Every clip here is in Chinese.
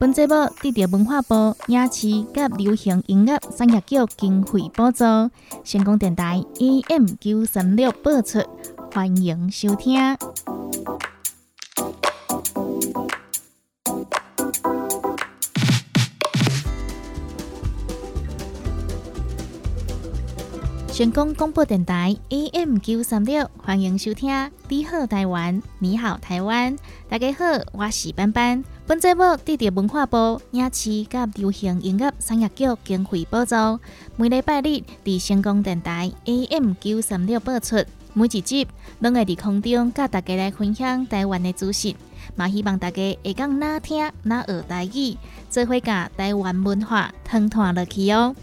本节目得到文化部影视及流行音乐产业局经费补助，成功电台 AM 九三六播出，欢迎收听。成功广播电台 AM 九三六，欢迎收听《你好台湾》，你好台湾，大家好，我是班班。本节目得到文化部影视及流行音乐产业局经费补助，每礼拜日伫成功电台 AM 九三六播出。每一集拢会伫空中甲大家来分享台湾的资讯，嘛希望大家会讲哪听哪学台语，做伙甲台湾文化通传落去哦。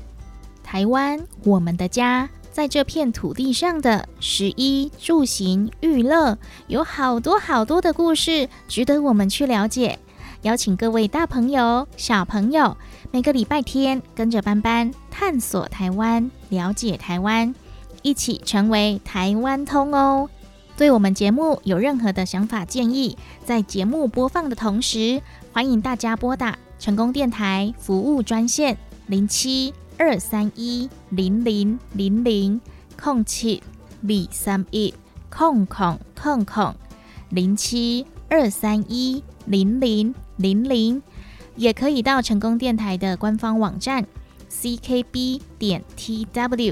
台湾，我们的家，在这片土地上的食衣住行娱乐，有好多好多的故事，值得我们去了解。邀请各位大朋友、小朋友，每个礼拜天跟着班班探索台湾，了解台湾，一起成为台湾通哦。对我们节目有任何的想法建议，在节目播放的同时，欢迎大家拨打成功电台服务专线零七二三一零零零零空七二三一空空空空零七二三一零零。零零，也可以到成功电台的官方网站 ckb 点 tw，ckb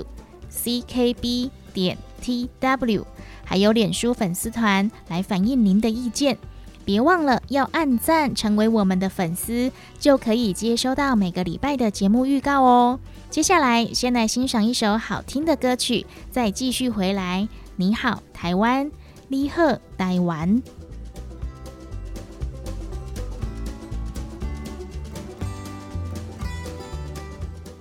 点 tw，还有脸书粉丝团来反映您的意见。别忘了要按赞，成为我们的粉丝，就可以接收到每个礼拜的节目预告哦。接下来，先来欣赏一首好听的歌曲，再继续回来。你好，台湾，你好，台湾。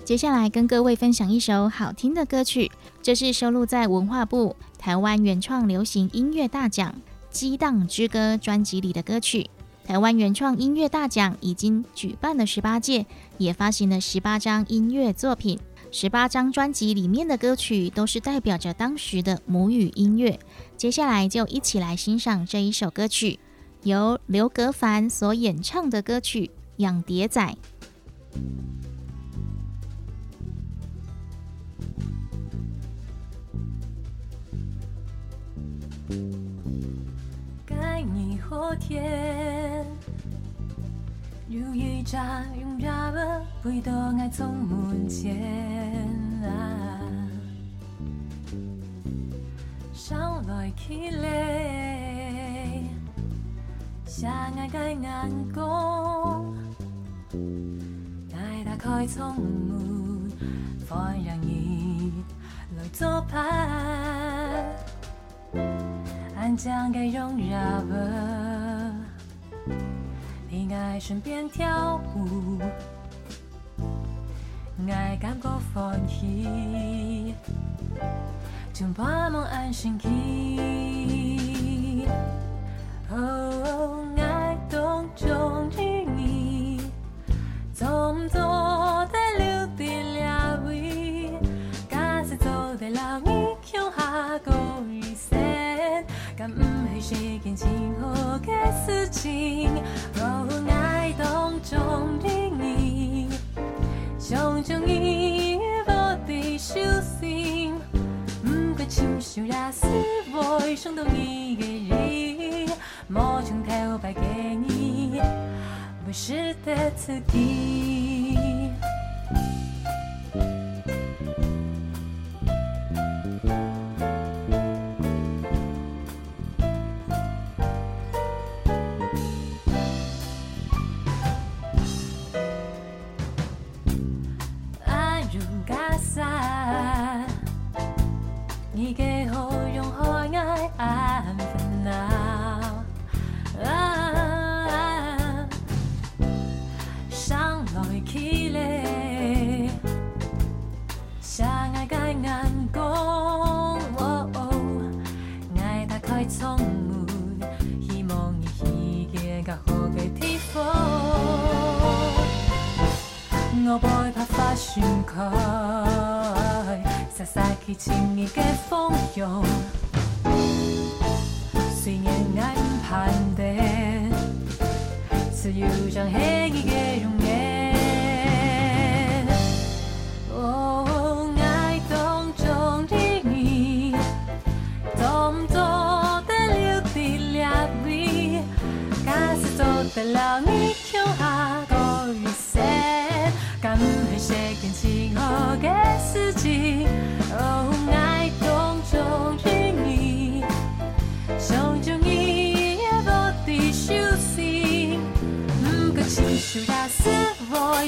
接下来跟各位分享一首好听的歌曲，这是收录在文化部台湾原创流行音乐大奖《激荡之歌》专辑里的歌曲。台湾原创音乐大奖已经举办了十八届，也发行了十八张音乐作品，十八张专辑里面的歌曲都是代表着当时的母语音乐。接下来就一起来欣赏这一首歌曲，由刘格凡所演唱的歌曲《养蝶仔》。天，如一扎用热的味道爱从门前啊，上来起来，相爱该眼光，爱打开窗门，放让你来做伴。安将该容忍吧，你爱身边跳舞，爱感觉欢喜，将把梦安心起。Oh，是一件幸福的事情？哦，爱当中的你，想将伊无地小心，不过亲像那死会伤到你的人，莫从头白给你，不是的刺激。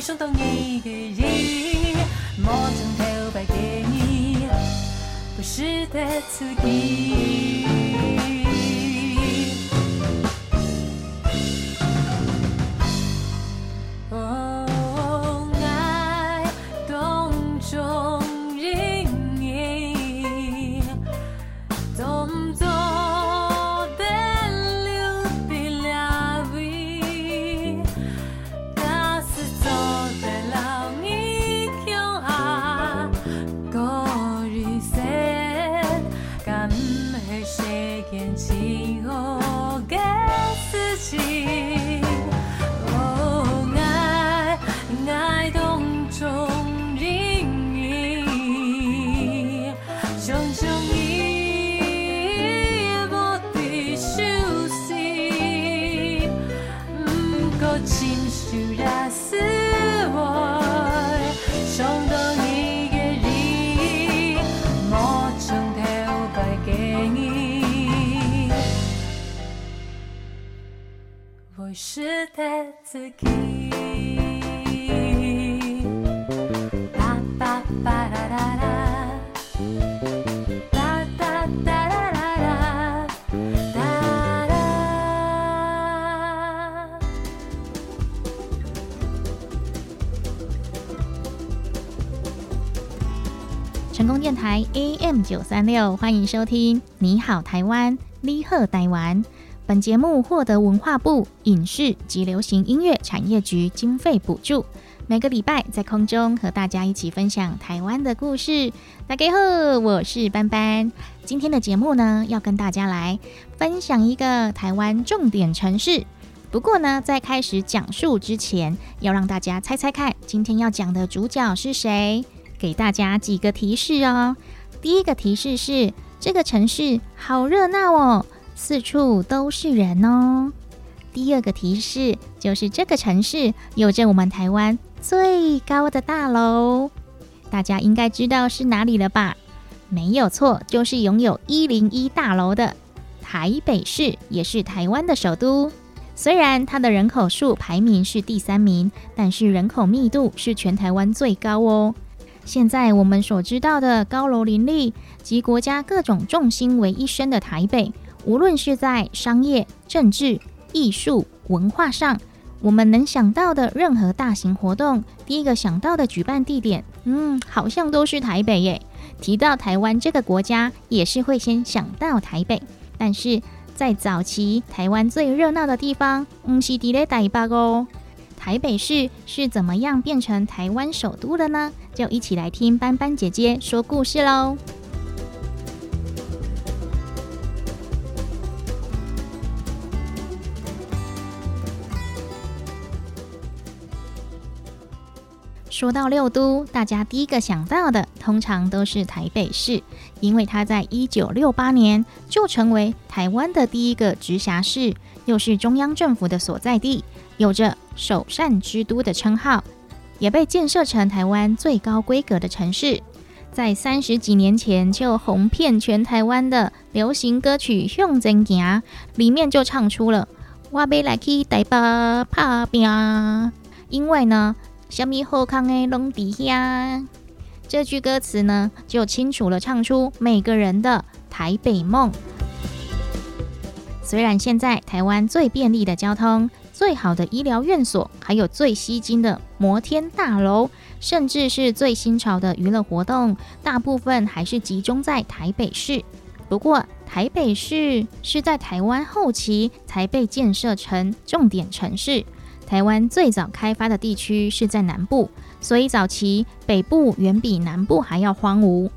我想当一个人，摸枕头白给你，不是的自己。M 九三六，欢迎收听《你好台湾》，你好台湾。本节目获得文化部影视及流行音乐产业局经费补助，每个礼拜在空中和大家一起分享台湾的故事。大家好，我是班班。今天的节目呢，要跟大家来分享一个台湾重点城市。不过呢，在开始讲述之前，要让大家猜猜看，今天要讲的主角是谁？给大家几个提示哦。第一个提示是，这个城市好热闹哦，四处都是人哦。第二个提示就是这个城市有着我们台湾最高的大楼，大家应该知道是哪里了吧？没有错，就是拥有一零一大楼的台北市，也是台湾的首都。虽然它的人口数排名是第三名，但是人口密度是全台湾最高哦。现在我们所知道的高楼林立及国家各种重心为一身的台北，无论是在商业、政治、艺术、文化上，我们能想到的任何大型活动，第一个想到的举办地点，嗯，好像都是台北耶。提到台湾这个国家，也是会先想到台北。但是在早期，台湾最热闹的地方，嗯，是伫咧台北哦。台北市是怎么样变成台湾首都的呢？就一起来听斑斑姐姐说故事喽。说到六都，大家第一个想到的通常都是台北市，因为它在一九六八年就成为台湾的第一个直辖市，又是中央政府的所在地，有着“首善之都”的称号，也被建设成台湾最高规格的城市。在三十几年前就红遍全台湾的流行歌曲《向前行》里面就唱出了“我要来去台北打拼”，因为呢。虾米好康诶，拢底下这句歌词呢，就清楚了唱出每个人的台北梦。虽然现在台湾最便利的交通、最好的医疗院所，还有最吸睛的摩天大楼，甚至是最新潮的娱乐活动，大部分还是集中在台北市。不过，台北市是在台湾后期才被建设成重点城市。台湾最早开发的地区是在南部，所以早期北部远比南部还要荒芜。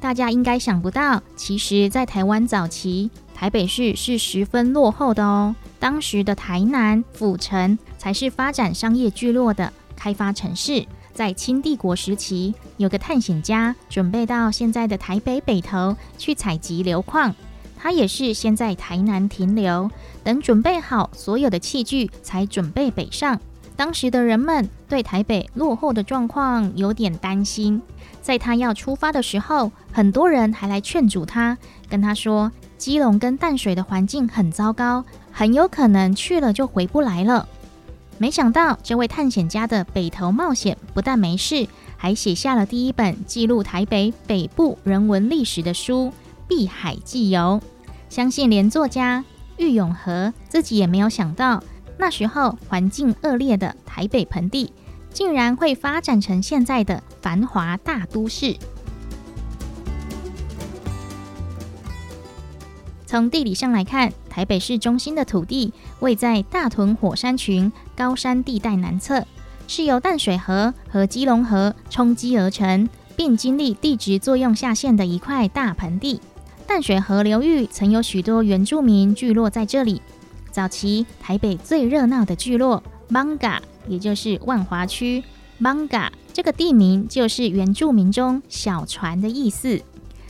大家应该想不到，其实，在台湾早期，台北市是十分落后的哦。当时的台南、府城才是发展商业聚落的开发城市。在清帝国时期，有个探险家准备到现在的台北北头去采集硫矿，他也是先在台南停留，等准备好所有的器具，才准备北上。当时的人们对台北落后的状况有点担心。在他要出发的时候，很多人还来劝阻他，跟他说：“基隆跟淡水的环境很糟糕，很有可能去了就回不来了。”没想到，这位探险家的北投冒险不但没事，还写下了第一本记录台北北部人文历史的书《碧海记游》。相信连作家郁永和自己也没有想到，那时候环境恶劣的台北盆地。竟然会发展成现在的繁华大都市。从地理上来看，台北市中心的土地位在大屯火山群高山地带南侧，是由淡水河和基隆河冲积而成，并经历地质作用下陷的一块大盆地。淡水河流域曾有许多原住民聚落在这里。早期台北最热闹的聚落 Manga。也就是万华区，Manga 这个地名就是原住民中小船的意思。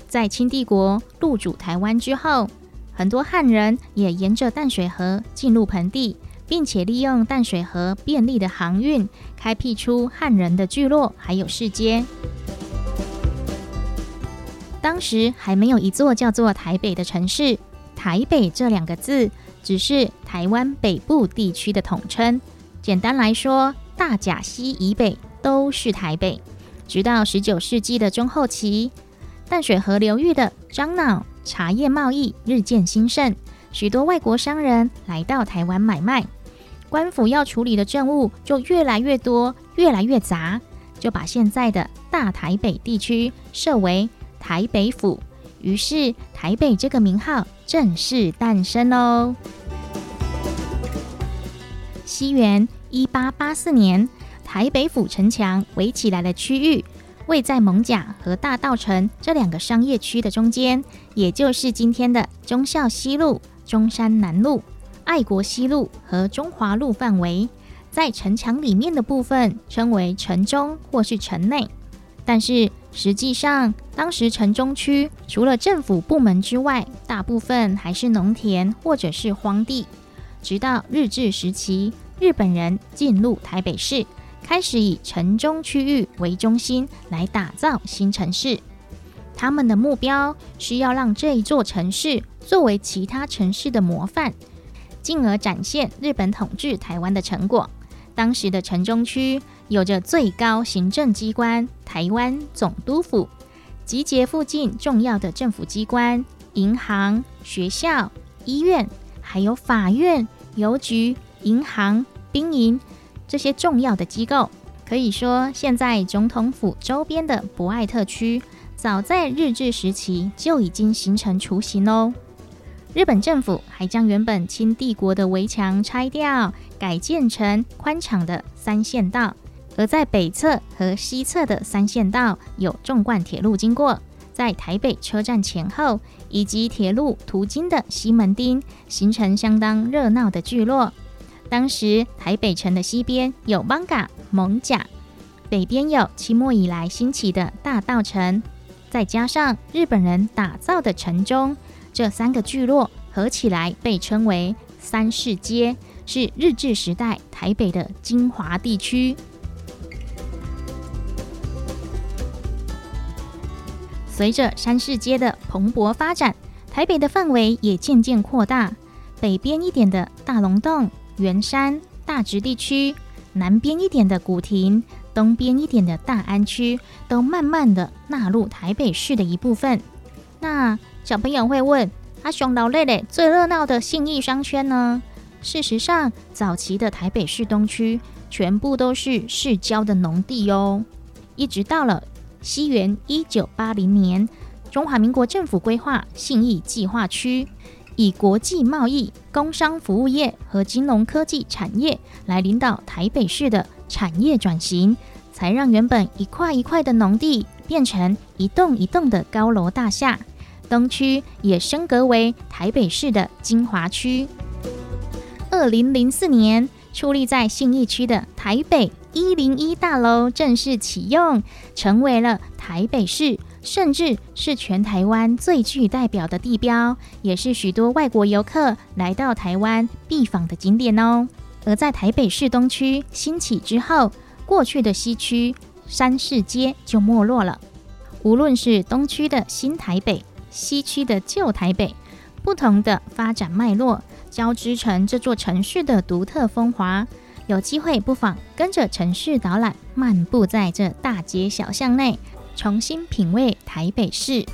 在清帝国入主台湾之后，很多汉人也沿着淡水河进入盆地，并且利用淡水河便利的航运，开辟出汉人的聚落，还有市街。当时还没有一座叫做台北的城市，台北这两个字只是台湾北部地区的统称。简单来说，大甲溪以北都是台北。直到十九世纪的中后期，淡水河流域的樟脑茶叶贸易日渐兴盛，许多外国商人来到台湾买卖，官府要处理的政务就越来越多，越来越杂，就把现在的大台北地区设为台北府，于是台北这个名号正式诞生喽。西元一八八四年，台北府城墙围起来的区域，位在蒙甲和大道城这两个商业区的中间，也就是今天的忠孝西路、中山南路、爱国西路和中华路范围。在城墙里面的部分称为城中或是城内，但是实际上，当时城中区除了政府部门之外，大部分还是农田或者是荒地。直到日治时期，日本人进入台北市，开始以城中区域为中心来打造新城市。他们的目标是要让这一座城市作为其他城市的模范，进而展现日本统治台湾的成果。当时的城中区有着最高行政机关——台湾总督府，集结附近重要的政府机关、银行、学校、医院。还有法院、邮局、银行、兵营这些重要的机构，可以说，现在总统府周边的博爱特区，早在日治时期就已经形成雏形哦。日本政府还将原本清帝国的围墙拆掉，改建成宽敞的三线道，而在北侧和西侧的三线道有纵贯铁路经过。在台北车站前后以及铁路途经的西门町，形成相当热闹的聚落。当时台北城的西边有艋舺、蒙甲，北边有清末以来兴起的大道城，再加上日本人打造的城中，这三个聚落合起来被称为三市街，是日治时代台北的精华地区。随着三市街的蓬勃发展，台北的范围也渐渐扩大。北边一点的大龙洞、圆山、大直地区，南边一点的古亭，东边一点的大安区，都慢慢的纳入台北市的一部分。那小朋友会问：阿雄老累累最热闹的信义商圈呢？事实上，早期的台北市东区全部都是市郊的农地哦，一直到了。西元一九八零年，中华民国政府规划信义计划区，以国际贸易、工商服务业和金融科技产业来领导台北市的产业转型，才让原本一块一块的农地变成一栋一栋的高楼大厦。东区也升格为台北市的精华区。二零零四年，矗立在信义区的台北一零一大楼正式启用，成为了台北市，甚至是全台湾最具代表的地标，也是许多外国游客来到台湾必访的景点哦。而在台北市东区兴起之后，过去的西区山市街就没落了。无论是东区的新台北，西区的旧台北，不同的发展脉络交织成这座城市的独特风华。有机会不妨跟着城市导览，漫步在这大街小巷内，重新品味台北市。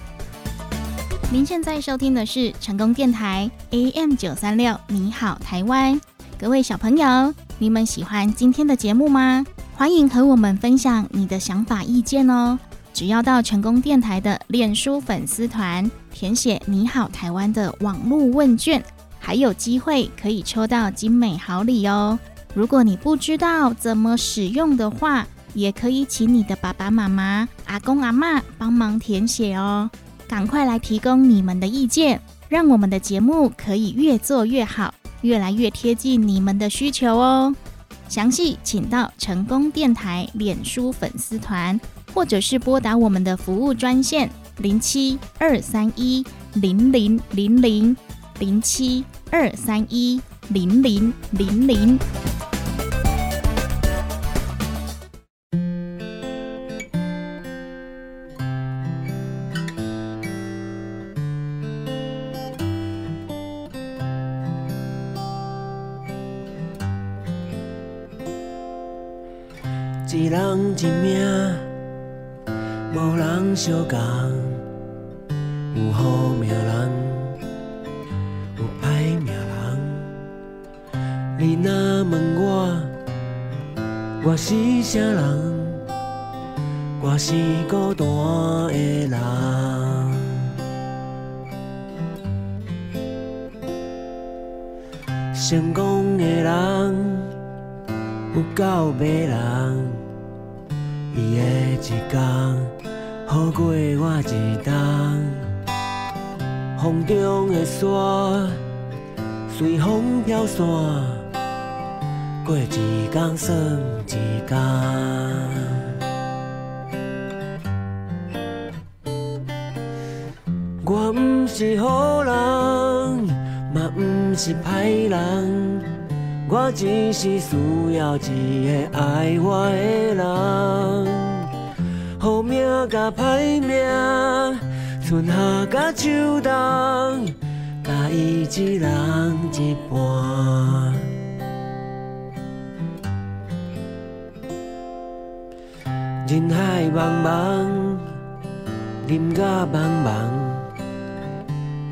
您现在收听的是成功电台 AM 九三六，你好台湾，各位小朋友，你们喜欢今天的节目吗？欢迎和我们分享你的想法意见哦。只要到成功电台的脸书粉丝团填写“你好台湾”的网络问卷，还有机会可以抽到精美好礼哦。如果你不知道怎么使用的话，也可以请你的爸爸妈妈、阿公阿妈帮忙填写哦。赶快来提供你们的意见，让我们的节目可以越做越好，越来越贴近你们的需求哦。详细请到成功电台脸书粉丝团。或者是拨打我们的服务专线零七二三一零零零零零七二三一零零零零。一命。无人相共，有好命人，有歹命人。你若问我，我是啥人？我是孤单的人。成功的人，有够迷人，伊的一天。好过我一冬，风中的沙随风飘散，过一天算一天。我不是好人，嘛不是歹人，我只是需要一个爱我的人。好命甲歹命，春夏甲秋冬，甲伊一人一半。人海茫茫，人甲茫茫，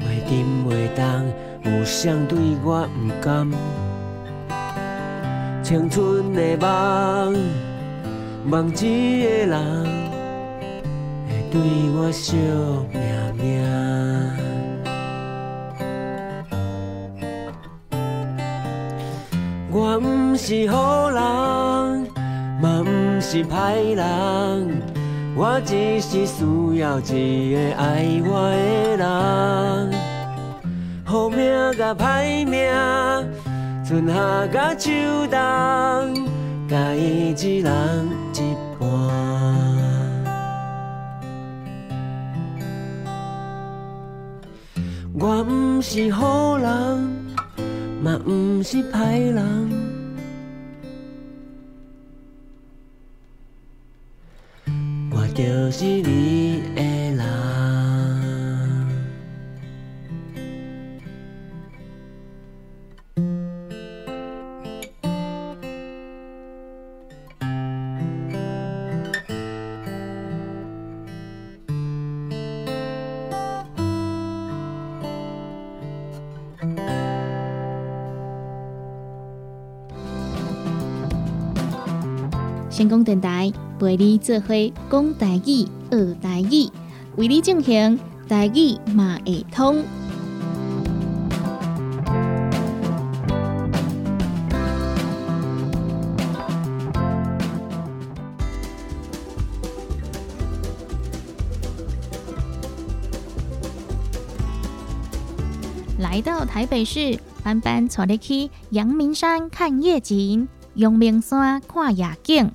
袂沉袂动，有谁对我不甘？青春的梦，梦一个人会。对我惜命命，我不是好人，嘛不是歹人，我只是需要一个爱我的人。好命甲歹命，春夏甲秋冬，甲伊一人一半。我不是好人，嘛不是歹人，我就是你。陪你做伙讲台语、学台语，为你进行台语嘛会通。来到台北市，班班坐得去阳明山看夜景，阳明山看夜景。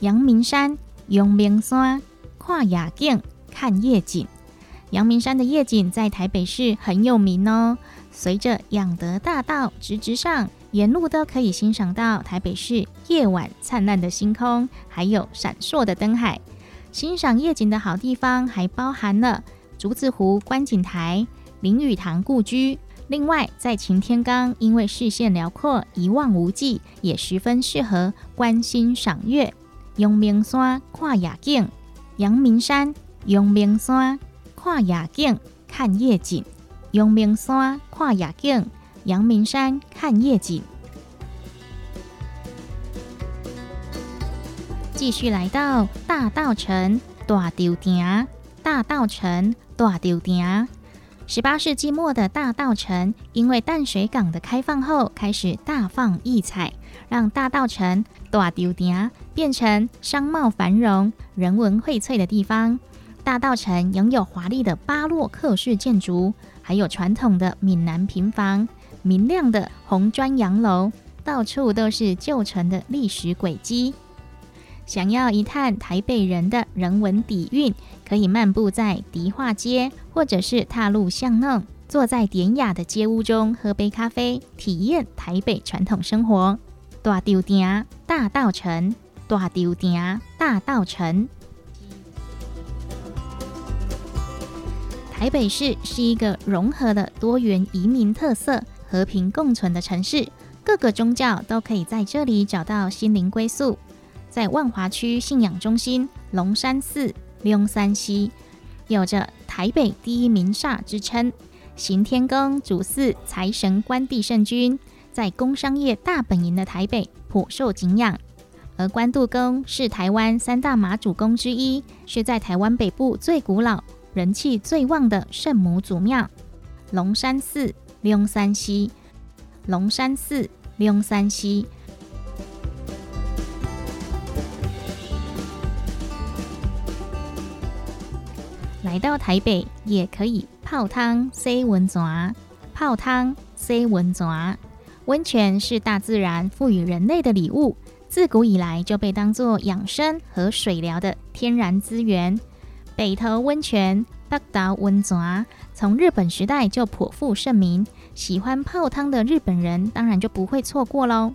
阳明山，阳明山跨夜景，看夜景。阳明山的夜景在台北市很有名哦。随着养德大道直直上，沿路都可以欣赏到台北市夜晚灿烂的星空，还有闪烁的灯海。欣赏夜景的好地方还包含了竹子湖观景台。林语堂故居，另外在擎天岗，因为视线辽阔，一望无际，也十分适合观星赏月。阳明山看夜景，阳明山阳明山看夜景看夜景，阳明山看夜景，阳明山看夜景。继续来到大道城大稻埕，大道城大稻埕。十八世纪末的大稻城，因为淡水港的开放后，开始大放异彩，让大稻城大丢埕变成商贸繁荣、人文荟萃的地方。大稻城拥有华丽的巴洛克式建筑，还有传统的闽南平房、明亮的红砖洋楼，到处都是旧城的历史轨迹。想要一探台北人的人文底蕴，可以漫步在迪化街，或者是踏入巷弄，坐在典雅的街屋中喝杯咖啡，体验台北传统生活。大稻埕大道城，大稻埕大道城。台北市是一个融合了多元移民特色、和平共存的城市，各个宗教都可以在这里找到心灵归宿。在万华区信仰中心龙山寺龙山西，有着台北第一名煞之称。行天宫主祀财神关帝圣君，在工商业大本营的台北颇受敬仰。而关渡宫是台湾三大马祖宫之一，是在台湾北部最古老、人气最旺的圣母祖庙。龙山寺龙山西，龙山寺龙山西。来到台北也可以泡汤、洗温泉。泡汤、洗温泉，温泉是大自然赋予人类的礼物，自古以来就被当作养生和水疗的天然资源。北投温泉、北岛温泉从日本时代就颇负盛名，喜欢泡汤的日本人当然就不会错过喽。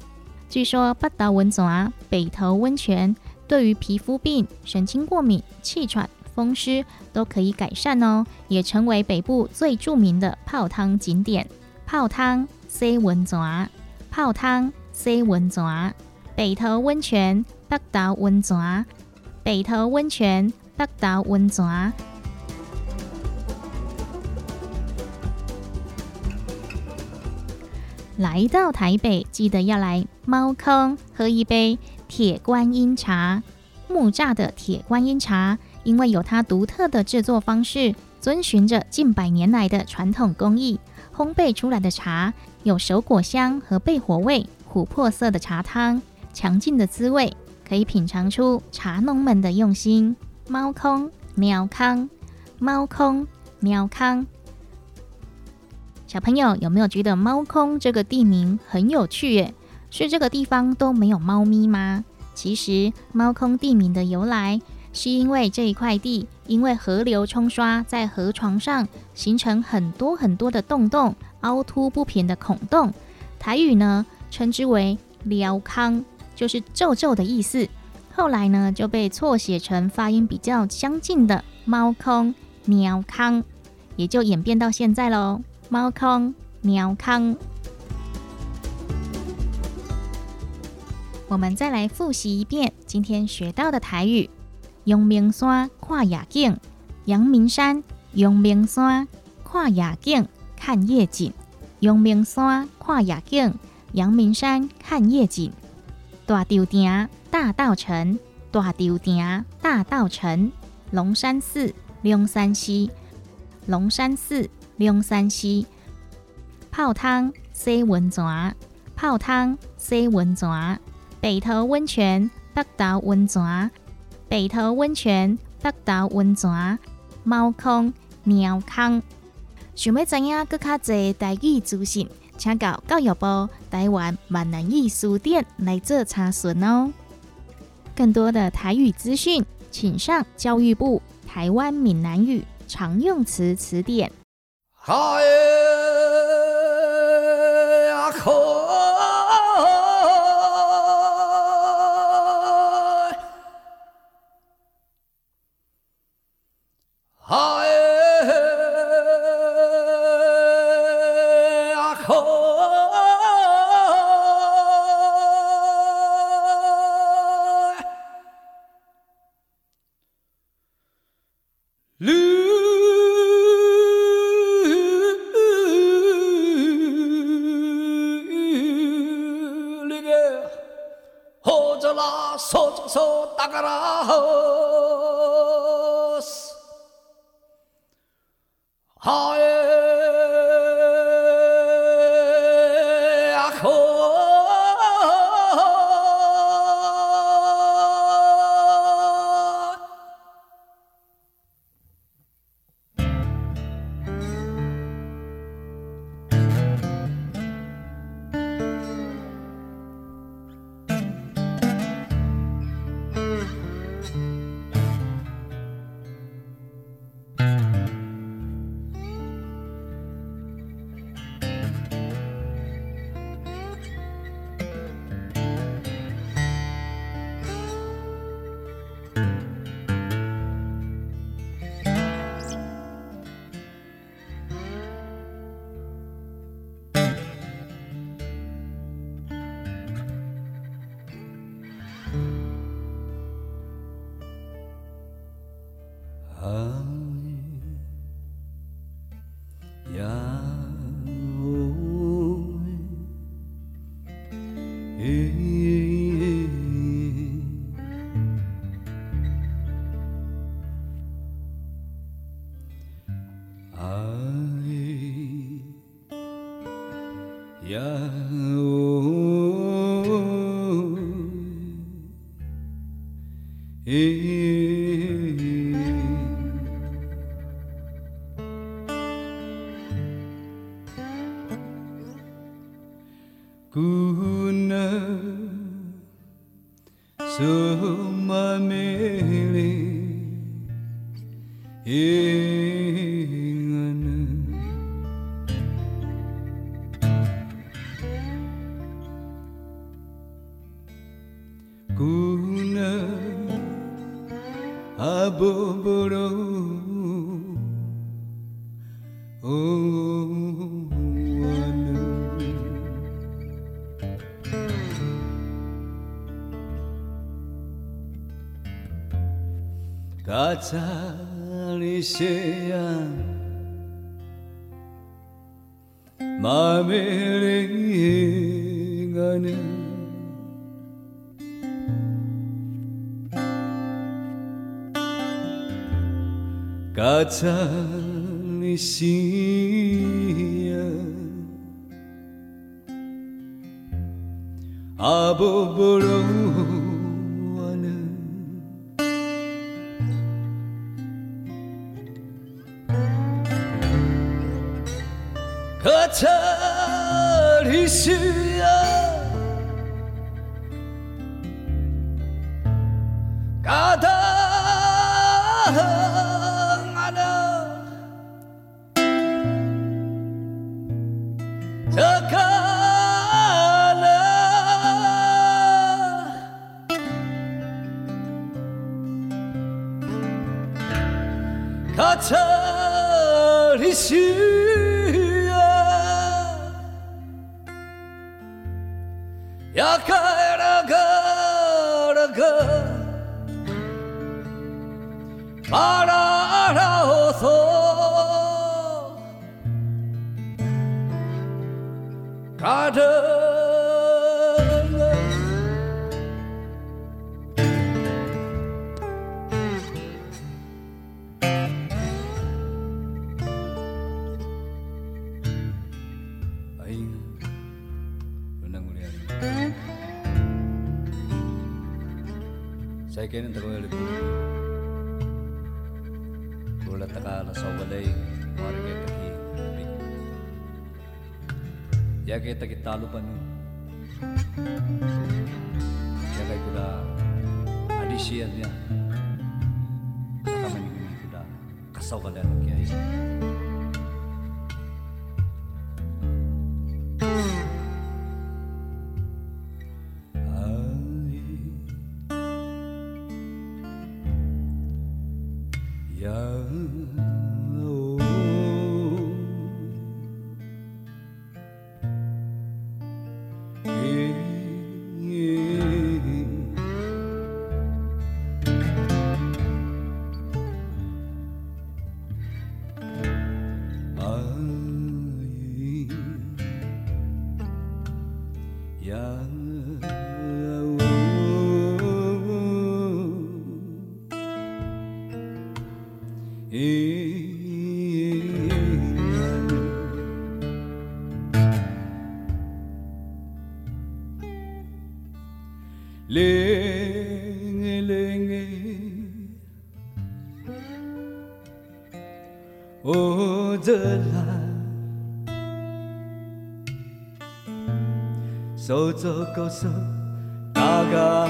据说北岛温泉、北投温泉对于皮肤病、神经过敏、气喘。风湿都可以改善哦，也成为北部最著名的泡汤景点。泡汤 C 温泉，泡汤 C 温泉，北投温泉、北岛温泉，北投温泉、北岛温泉。来到台北，记得要来猫坑喝一杯铁观音茶，木榨的铁观音茶。因为有它独特的制作方式，遵循着近百年来的传统工艺，烘焙出来的茶有熟果香和焙火味，琥珀色的茶汤，强劲的滋味，可以品尝出茶农们的用心。猫空喵康，猫空喵康，小朋友有没有觉得猫空这个地名很有趣？耶？是这个地方都没有猫咪吗？其实猫空地名的由来。是因为这一块地，因为河流冲刷在河床上，形成很多很多的洞洞，凹凸不平的孔洞。台语呢称之为“撩康”，就是皱皱的意思。后来呢就被错写成发音比较相近的“猫空”“喵康”，也就演变到现在喽，“猫空”“喵康”。我们再来复习一遍今天学到的台语。阳明山看夜景，阳明山，阳明山看夜景，看夜景。阳明山看夜景，阳明山看夜景。大稻埕大道城，大稻埕大道城。龙山寺龙山西，龙山寺龙山西。泡汤洗温泉，泡汤洗温泉。北投温泉，北投温泉。北投温泉、北岛温泉、猫空、鸟康。想要知影更较侪台语资讯，请到教育部台湾闽南语书店来做查询哦。更多的台语资讯，请上教育部台湾闽南语常用词词典。嗨呀 outside. Katar isim. Tarjeta kita tá lupa 주옵소서 나가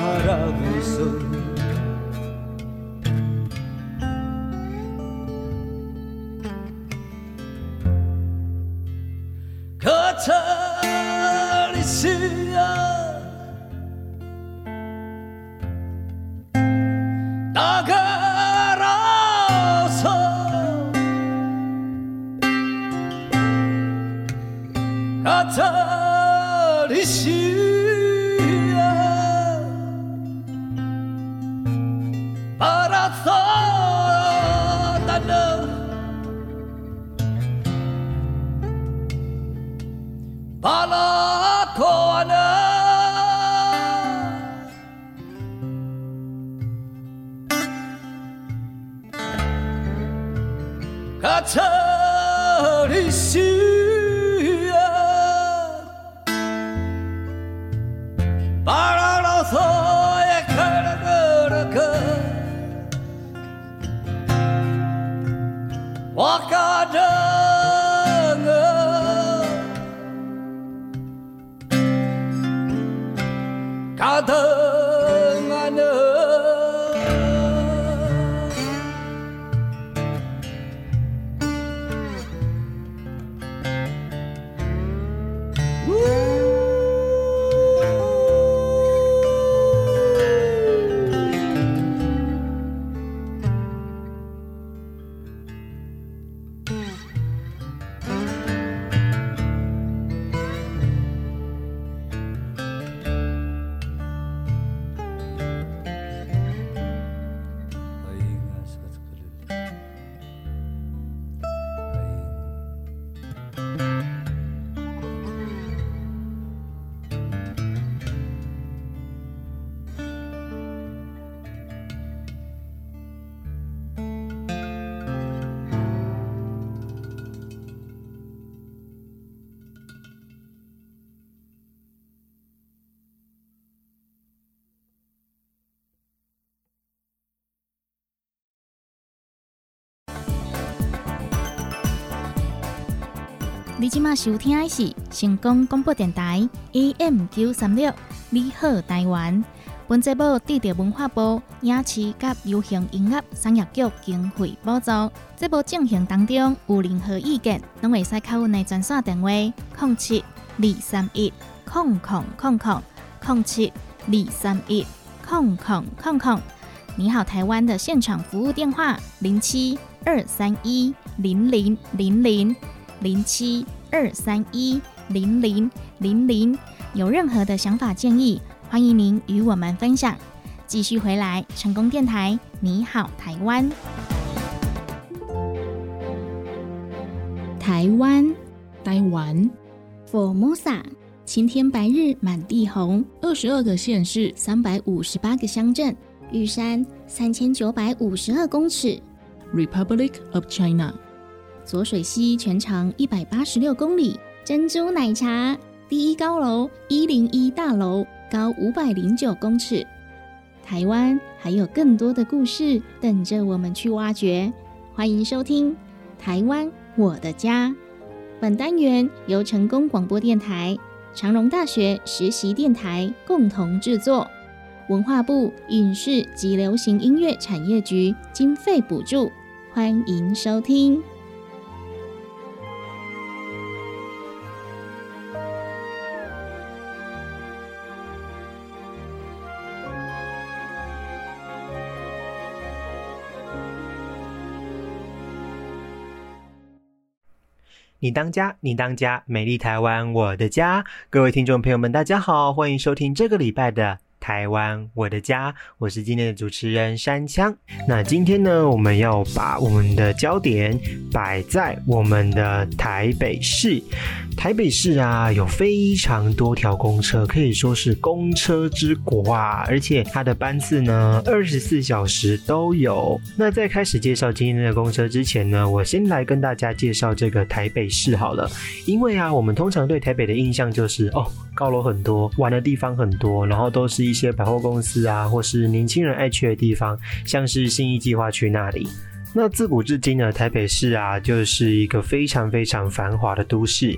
other. 你即马收听的是成功广播电台 AM 九三六，你好台湾。本节目得到文化部影视及流行音乐产业局经费补助。节目进行当中有任何意见，拢会使靠阮的专线电话：零七二三一空空空空零七二三一空空空空。你好，台湾的现场服务电话：零七二三一零零零零。零七二三一零零零零，有任何的想法建议，欢迎您与我们分享。继续回来，成功电台，你好，台湾，台湾，台湾，Formosa，晴天白日满地红，二十二个县市，三百五十八个乡镇，玉山三千九百五十二公尺，Republic of China，左水溪全长一百八十六公里，珍珠奶茶第一高楼一零一大楼高五百零九公尺。台湾还有更多的故事等着我们去挖掘，欢迎收听《台湾我的家》。本单元由成功广播电台、长荣大学实习电台共同制作，文化部影视及流行音乐产业局经费补助，欢迎收听。你当家，你当家，美丽台湾，我的家。各位听众朋友们，大家好，欢迎收听这个礼拜的。台湾，我的家，我是今天的主持人山枪。那今天呢，我们要把我们的焦点摆在我们的台北市。台北市啊，有非常多条公车，可以说是公车之国啊，而且它的班次呢，二十四小时都有。那在开始介绍今天的公车之前呢，我先来跟大家介绍这个台北市好了。因为啊，我们通常对台北的印象就是哦，高楼很多，玩的地方很多，然后都是一一些百货公司啊，或是年轻人爱去的地方，像是新一计划去那里。那自古至今呢，台北市啊，就是一个非常非常繁华的都市。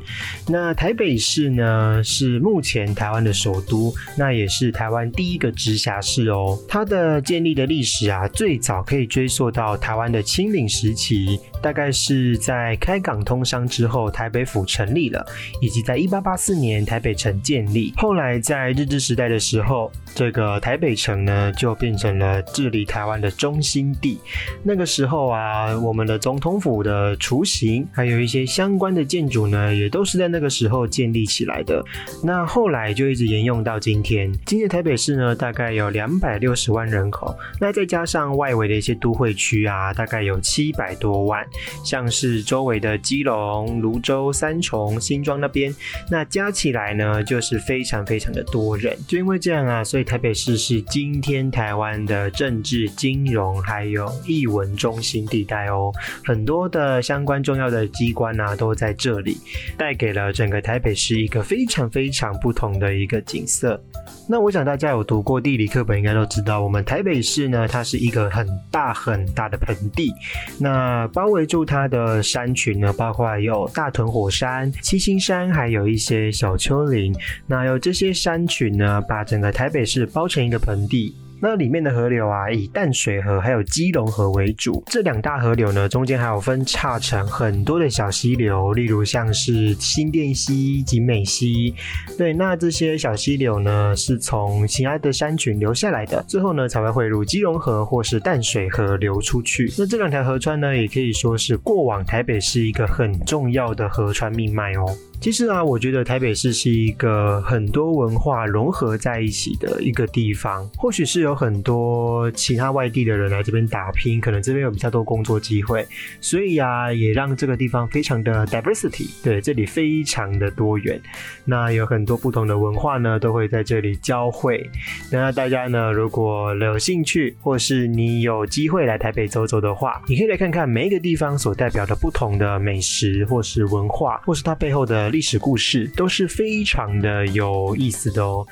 那台北市呢，是目前台湾的首都，那也是台湾第一个直辖市哦。它的建立的历史啊，最早可以追溯到台湾的清领时期，大概是在开港通商之后，台北府成立了，以及在一八八四年台北城建立。后来在日治时代的时候，这个台北城呢，就变成了治理台湾的中心地。那个时候。啊，我们的总统府的雏形，还有一些相关的建筑呢，也都是在那个时候建立起来的。那后来就一直沿用到今天。今天台北市呢，大概有两百六十万人口，那再加上外围的一些都会区啊，大概有七百多万，像是周围的基隆、泸州、三重、新庄那边，那加起来呢，就是非常非常的多人。就因为这样啊，所以台北市是今天台湾的政治、金融还有艺文中心。地带哦，很多的相关重要的机关啊都在这里，带给了整个台北市一个非常非常不同的一个景色。那我想大家有读过地理课本，应该都知道，我们台北市呢，它是一个很大很大的盆地，那包围住它的山群呢，包括有大屯火山、七星山，还有一些小丘陵。那有这些山群呢，把整个台北市包成一个盆地。那里面的河流啊，以淡水河还有基隆河为主。这两大河流呢，中间还有分叉成很多的小溪流，例如像是新店溪、景美溪。对，那这些小溪流呢，是从喜爱的山群流下来的，最后呢才会汇入基隆河或是淡水河流出去。那这两条河川呢，也可以说是过往台北市一个很重要的河川命脉哦。其实啊，我觉得台北市是一个很多文化融合在一起的一个地方。或许是有很多其他外地的人来这边打拼，可能这边有比较多工作机会，所以啊，也让这个地方非常的 diversity。对，这里非常的多元。那有很多不同的文化呢，都会在这里交汇。那大家呢，如果有兴趣，或是你有机会来台北走走的话，你可以来看看每一个地方所代表的不同的美食，或是文化，或是它背后的。历史故事都是非常的有意思的哦。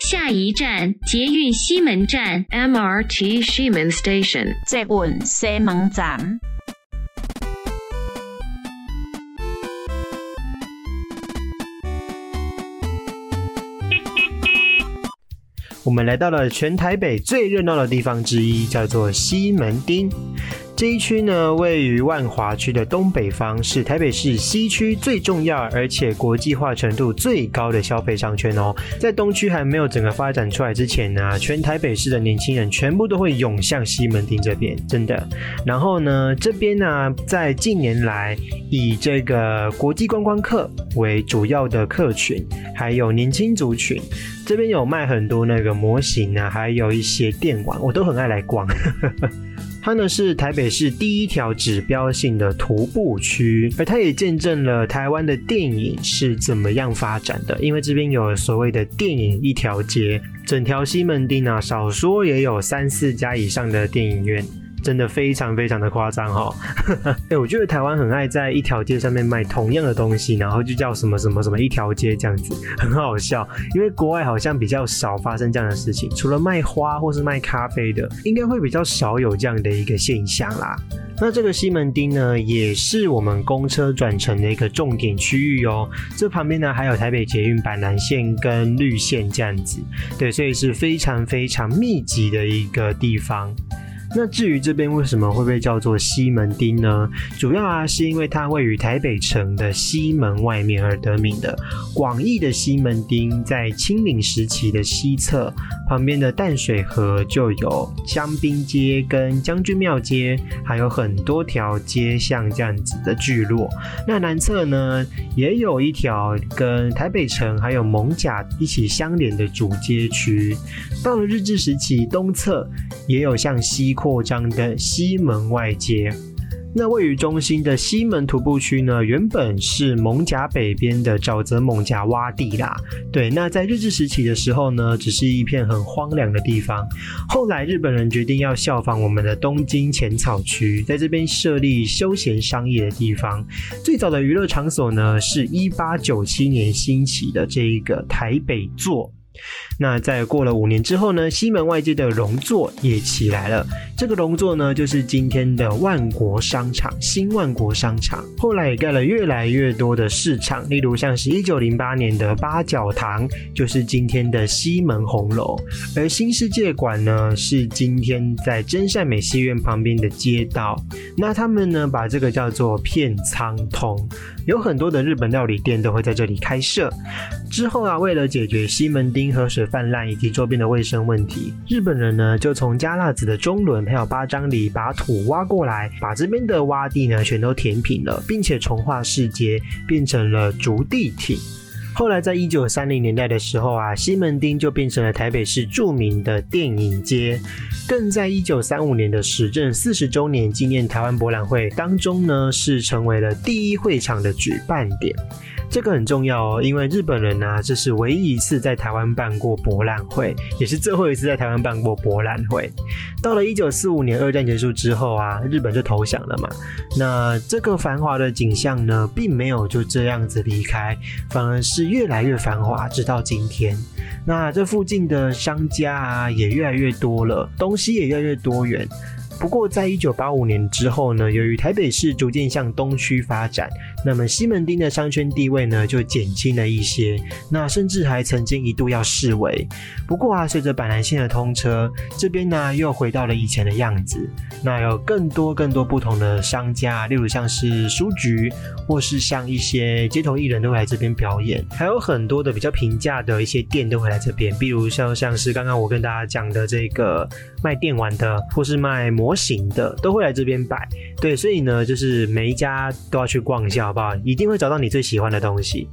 下一站，捷运西门站 （MRT 西门 Station）。捷运西门站。我们来到了全台北最热闹的地方之一，叫做西门町。这一区呢，位于万华区的东北方，是台北市西区最重要而且国际化程度最高的消费商圈哦。在东区还没有整个发展出来之前呢，全台北市的年轻人全部都会涌向西门町这边，真的。然后呢，这边呢，在近年来以这个国际观光客为主要的客群，还有年轻族群，这边有卖很多那个模型啊，还有一些电玩，我都很爱来逛。它呢是台北市第一条指标性的徒步区，而它也见证了台湾的电影是怎么样发展的。因为这边有所谓的电影一条街，整条西门町啊，少说也有三四家以上的电影院。真的非常非常的夸张哈。哎、我觉得台湾很爱在一条街上面卖同样的东西，然后就叫什么什么什么一条街这样子，很好笑。因为国外好像比较少发生这样的事情，除了卖花或是卖咖啡的，应该会比较少有这样的一个现象啦。那这个西门町呢，也是我们公车转乘的一个重点区域哦。这旁边呢，还有台北捷运板南线跟绿线这样子，对，所以是非常非常密集的一个地方。那至于这边为什么会被叫做西门町呢？主要啊是因为它位于台北城的西门外面而得名的。广义的西门町在清领时期的西侧，旁边的淡水河就有香槟街跟将军庙街，还有很多条街像这样子的聚落。那南侧呢，也有一条跟台北城还有蒙甲一起相连的主街区。到了日治时期，东侧也有向西扩张的西门外街。那位于中心的西门徒步区呢，原本是蒙甲北边的沼泽蒙甲洼地啦。对，那在日治时期的时候呢，只是一片很荒凉的地方。后来日本人决定要效仿我们的东京浅草区，在这边设立休闲商业的地方。最早的娱乐场所呢，是一八九七年兴起的这一个台北座。那在过了五年之后呢，西门外街的龙座也起来了。这个龙座呢，就是今天的万国商场，新万国商场。后来也盖了越来越多的市场，例如像是一九零八年的八角堂，就是今天的西门红楼。而新世界馆呢，是今天在真善美戏院旁边的街道。那他们呢，把这个叫做片仓通，有很多的日本料理店都会在这里开设。之后啊，为了解决西门町和水泛滥以及周边的卫生问题，日本人呢就从加纳子的中仑还有八张里把土挖过来，把这边的洼地呢全都填平了，并且重化市街，变成了竹地町。后来在一九三零年代的时候啊，西门町就变成了台北市著名的电影街。更在一九三五年的时政四十周年纪念台湾博览会当中呢，是成为了第一会场的举办点。这个很重要哦，因为日本人呢、啊，这是唯一一次在台湾办过博览会，也是最后一次在台湾办过博览会。到了一九四五年二战结束之后啊，日本就投降了嘛。那这个繁华的景象呢，并没有就这样子离开，反而是越来越繁华，直到今天。那这附近的商家啊，也越来越多了，东西也越来越多元。不过，在一九八五年之后呢，由于台北市逐渐向东区发展，那么西门町的商圈地位呢就减轻了一些，那甚至还曾经一度要视为。不过啊，随着板南线的通车，这边呢又回到了以前的样子。那有更多更多不同的商家，例如像是书局，或是像一些街头艺人都会来这边表演，还有很多的比较平价的一些店都会来这边，比如像像是刚刚我跟大家讲的这个卖电玩的，或是卖模模型的，都会来这边摆。对，所以呢，就是每一家都要去逛一下，好不好？一定会找到你最喜欢的东西。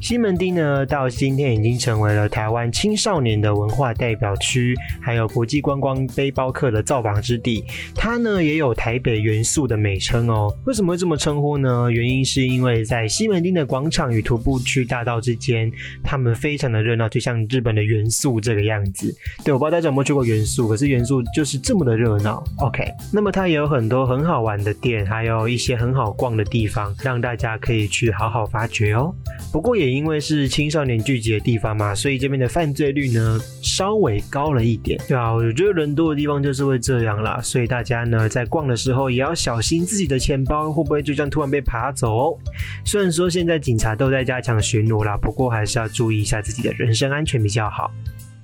西门町呢，到今天已经成为了台湾青少年的文化代表区，还有国际观光背包客的造访之地。它呢也有台北元素的美称哦。为什么会这么称呼呢？原因是因为在西门町的广场与徒步区大道之间，他们非常的热闹，就像日本的元素这个样子。对，我不知道大家有没有去过元素，可是元素就是这么的热闹。OK，那么它也有很多很好玩的店，还有一些很好逛的地方，让大家可以去好好发掘哦。不过也因为是青少年聚集的地方嘛，所以这边的犯罪率呢稍微高了一点。对啊，我觉得人多的地方就是会这样啦，所以大家呢在逛的时候也要小心自己的钱包会不会就这样突然被爬走。虽然说现在警察都在加强巡逻啦，不过还是要注意一下自己的人身安全比较好。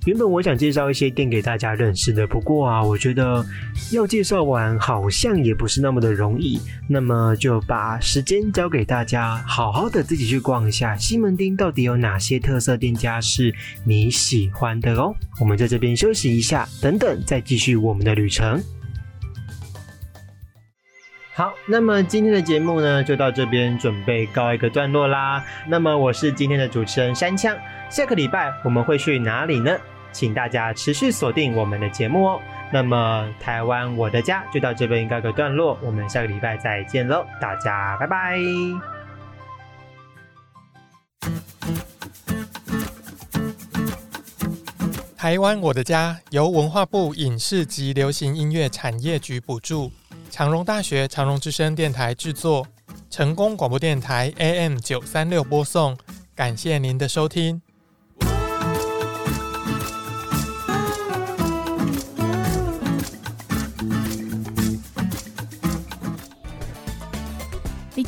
原本我想介绍一些店给大家认识的，不过啊，我觉得要介绍完好像也不是那么的容易，那么就把时间交给大家，好好的自己去逛一下西门町到底有哪些特色店家是你喜欢的哦。我们在这边休息一下，等等再继续我们的旅程。好，那么今天的节目呢，就到这边准备告一个段落啦。那么我是今天的主持人山枪，下个礼拜我们会去哪里呢？请大家持续锁定我们的节目哦。那么台湾我的家就到这边告个段落，我们下个礼拜再见喽，大家拜拜。台湾我的家由文化部影视及流行音乐产业局补助，长荣大学长荣之声电台制作，成功广播电台 AM 九三六播送。感谢您的收听。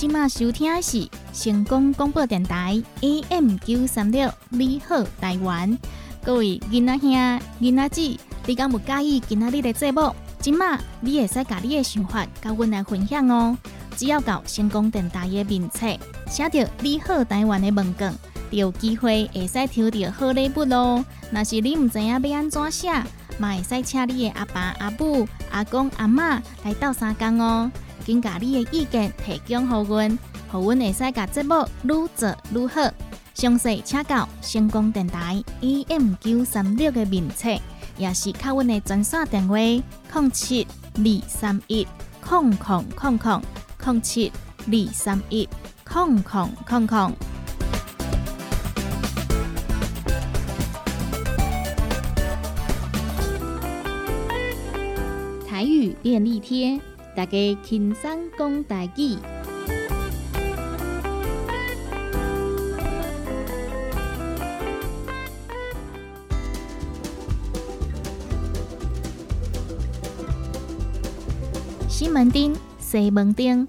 今麦收听的是成功广播电台 AM 九三六，你好台湾，各位囡仔兄、囡仔姊，你敢有介意今仔日的节目？今麦你会使甲你的想法甲阮来分享哦。只要到成功电台的面册，写着“你好台湾”的问卷，就有机会会使抽到好礼物咯。若是你毋知影要安怎写，嘛会使请你的阿爸、阿母、阿公、阿嬷来斗相共哦。紧甲你的意见提供互阮，互阮会使甲节目愈做愈好。详细请教成功电台 AM 九三六的面册，也是靠阮的专线电话：零七二三一空空空空零七二三一空空空空。台语便利贴，大家轻松讲大语。西门町西门町，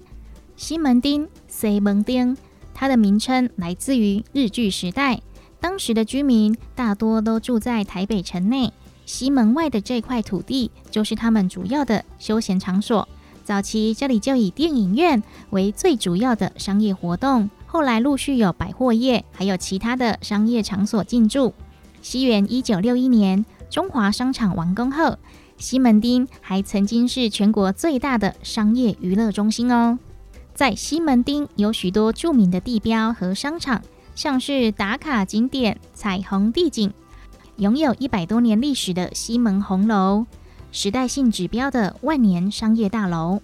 西门町西门町，它的名称来自于日据时代，当时的居民大多都住在台北城内，西门外的这块土地就是他们主要的休闲场所。早期这里就以电影院为最主要的商业活动，后来陆续有百货业，还有其他的商业场所进驻。西元一九六一年，中华商场完工后。西门町还曾经是全国最大的商业娱乐中心哦。在西门町有许多著名的地标和商场，像是打卡景点彩虹地景，拥有一百多年历史的西门红楼，时代性指标的万年商业大楼，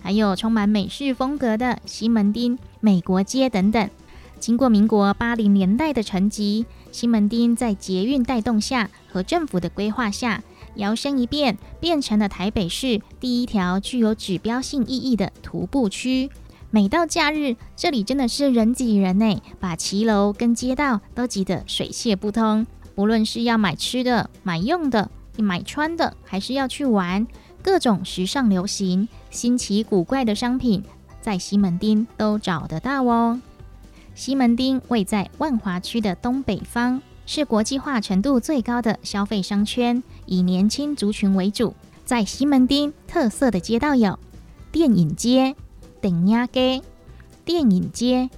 还有充满美式风格的西门町美国街等等。经过民国八零年代的沉积，西门町在捷运带动下和政府的规划下。摇身一变，变成了台北市第一条具有指标性意义的徒步区。每到假日，这里真的是人挤人呢，把骑楼跟街道都挤得水泄不通。无论是要买吃的、买用的、买穿的，还是要去玩，各种时尚流行、新奇古怪的商品，在西门町都找得到哦。西门町位在万华区的东北方。是国际化程度最高的消费商圈，以年轻族群为主。在西门町，特色的街道有电影街、顶鸭街、电影街、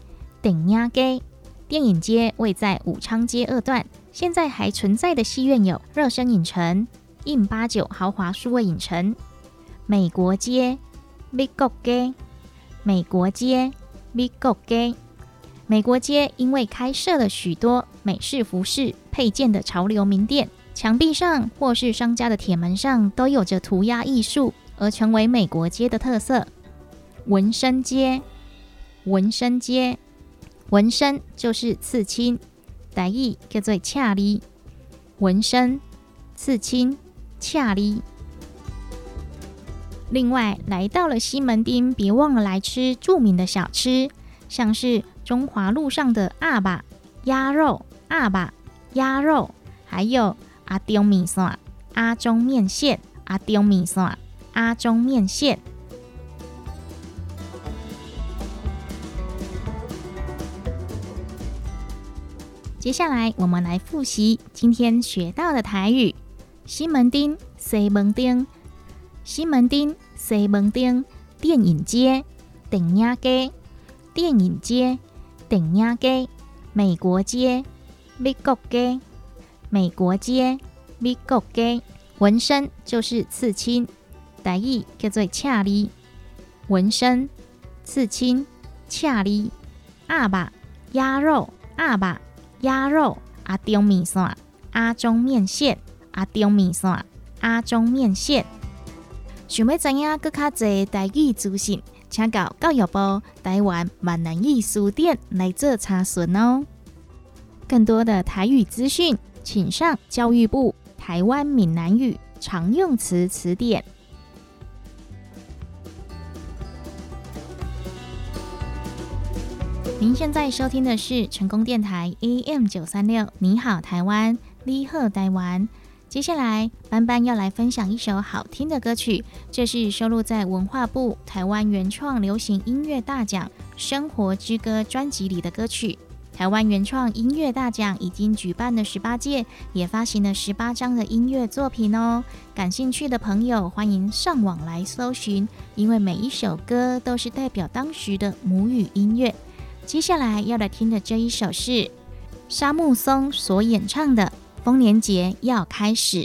顶鸭街。电影街位在武昌街二段，现在还存在的戏院有热身影城、印八九豪华数位影城。美国街、美国街、美国街、美国街。美国街因为开设了许多美式服饰配件的潮流名店，墙壁上或是商家的铁门上都有着涂鸦艺术，而成为美国街的特色。纹身街，纹身街，纹身就是刺青，台语叫做恰里。纹身，刺青，恰里。另外，来到了西门町，别忘了来吃著名的小吃，像是。中华路上的阿爸鸭肉、阿爸鸭肉，还有阿中米线、阿中面线、阿中米线、阿中面线。接下来，我们来复习今天学到的台语：西门町、西门町、西门町、西门町、电影街、电影街、电影街。顶亚街、美国街、美国街、美国街、美国街，纹身就是刺青，台语叫做恰里。纹身、刺青、恰里。阿爸鸭肉、阿爸鸭肉、阿中米线、阿中面线、阿中米线、阿中面线。想要知影更较侪台语资讯？请到教育部台湾闽南语书店来做查询哦。更多的台语资讯，请上教育部台湾闽南语常用词词典》。您现在收听的是成功电台 AM 九三六，你好台湾，你好台湾。接下来，班班要来分享一首好听的歌曲，这是收录在文化部台湾原创流行音乐大奖《生活之歌》专辑里的歌曲。台湾原创音乐大奖已经举办了十八届，也发行了十八张的音乐作品哦。感兴趣的朋友欢迎上网来搜寻，因为每一首歌都是代表当时的母语音乐。接下来要来听的这一首是沙木松所演唱的《丰年节要开始》。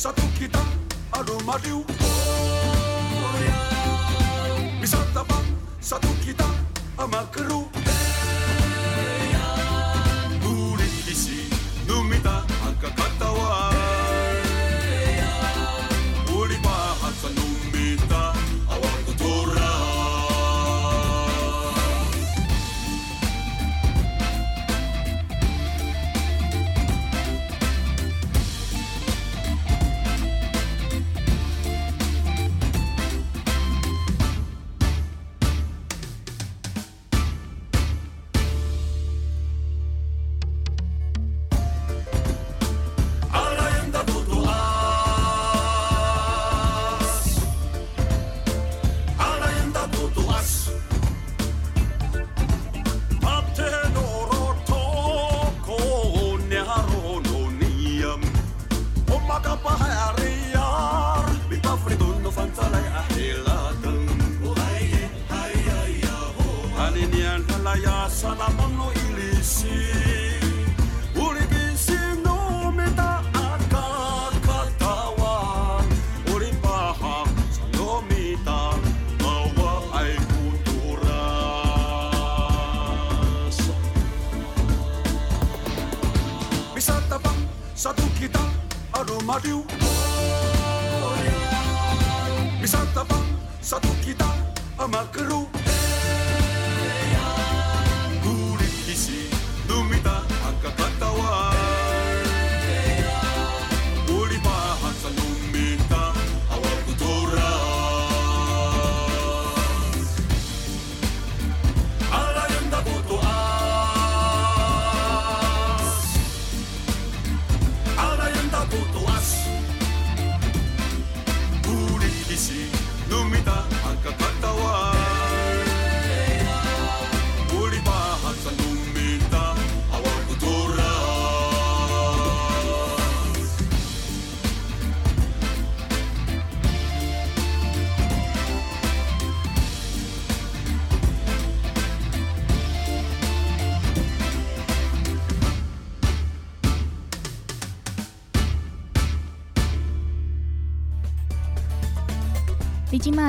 satu kitang adu madu Bisa tabang satu kitang ama keruh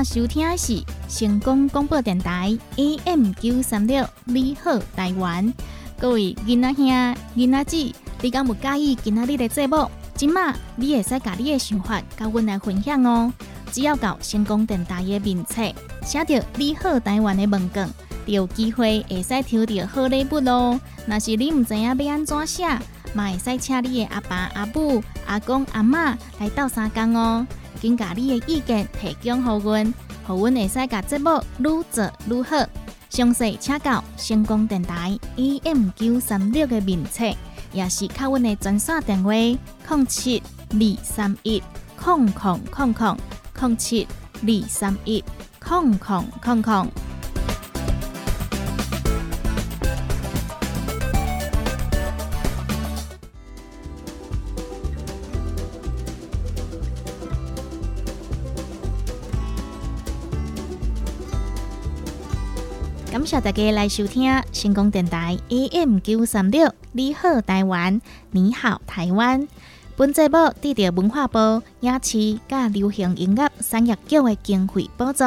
收听的是成功广播电台 AM 九三六，你好台湾。各位囡仔兄、囡仔姊，你敢有介意今仔日的节目？今嘛，你会使甲你的想法甲阮来分享哦。只要到成功电台的面册，写着“你好台湾”的问卷，就有机会会使抽到好礼物咯。若是你毋知影要安怎写，嘛会使请你的阿爸、阿母、阿公、阿嬷来斗相共哦，紧甲你的意见提供给阮，互阮会使甲节目愈做愈好。详细请教成功电台 E M 九三六的面册，也是靠阮的专线电话：零七二三一空空空空零七二三一空空空空。谢大家来收听成功电台 AM 九三六，你好台湾，你好台湾。本节目得到文化部影视甲流行音乐产业局的经费补助。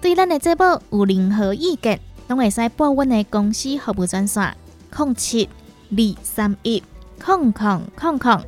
对咱的节目有任何意见，拢会使拨阮的公司服务专线：零七二三一空空空空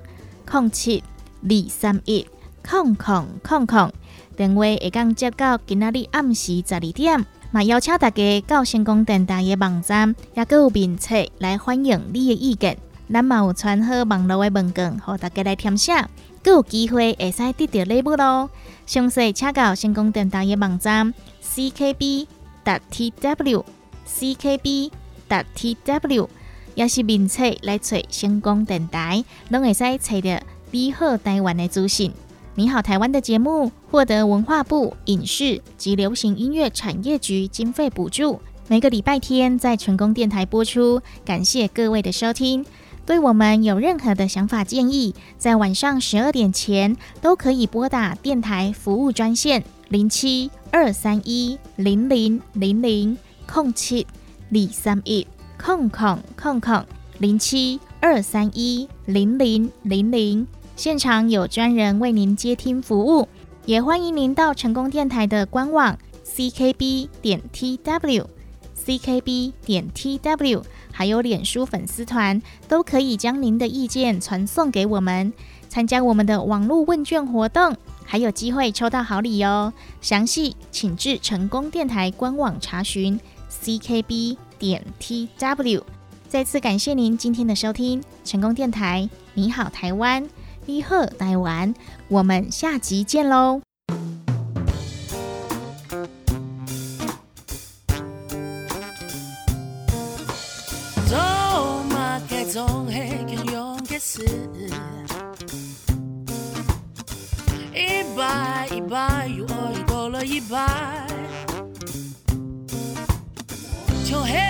零七二三一空空空空。电话会讲接到今仔日暗时十二点。嘛，邀请大家到成功电台的网站，也搁有面册来欢迎你的意见。咱嘛有传好网络的问卷，互大家来填写，搁有机会会使得到礼物咯。详细请到成功电台的网站 ckb. tw ckb. tw，也是面册来找成功电台，拢会使找到你好台湾的资讯。你好，台湾的节目获得文化部影视及流行音乐产业局经费补助，每个礼拜天在成功电台播出。感谢各位的收听。对我们有任何的想法建议，在晚上十二点前都可以拨打电台服务专线零七二三一零零零零空七李三一空空空空零七二三一零零零零。现场有专人为您接听服务，也欢迎您到成功电台的官网 ckb 点 tw ckb 点 tw，还有脸书粉丝团，都可以将您的意见传送给我们，参加我们的网络问卷活动，还有机会抽到好礼哦。详细请至成功电台官网查询 ckb 点 tw。再次感谢您今天的收听，成功电台，你好台湾。你好，台湾，我们下集见喽！一百一百又一过了一百，就黑